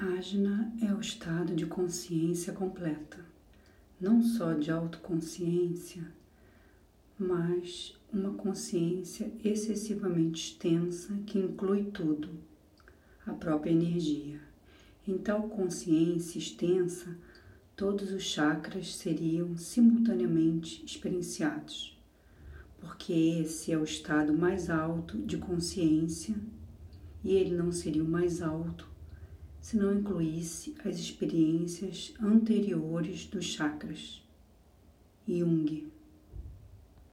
Ajna é o estado de consciência completa, não só de autoconsciência, mas uma consciência excessivamente extensa que inclui tudo, a própria energia. Em tal consciência extensa, todos os chakras seriam simultaneamente experienciados, porque esse é o estado mais alto de consciência e ele não seria o mais alto se não incluísse as experiências anteriores dos chakras. Jung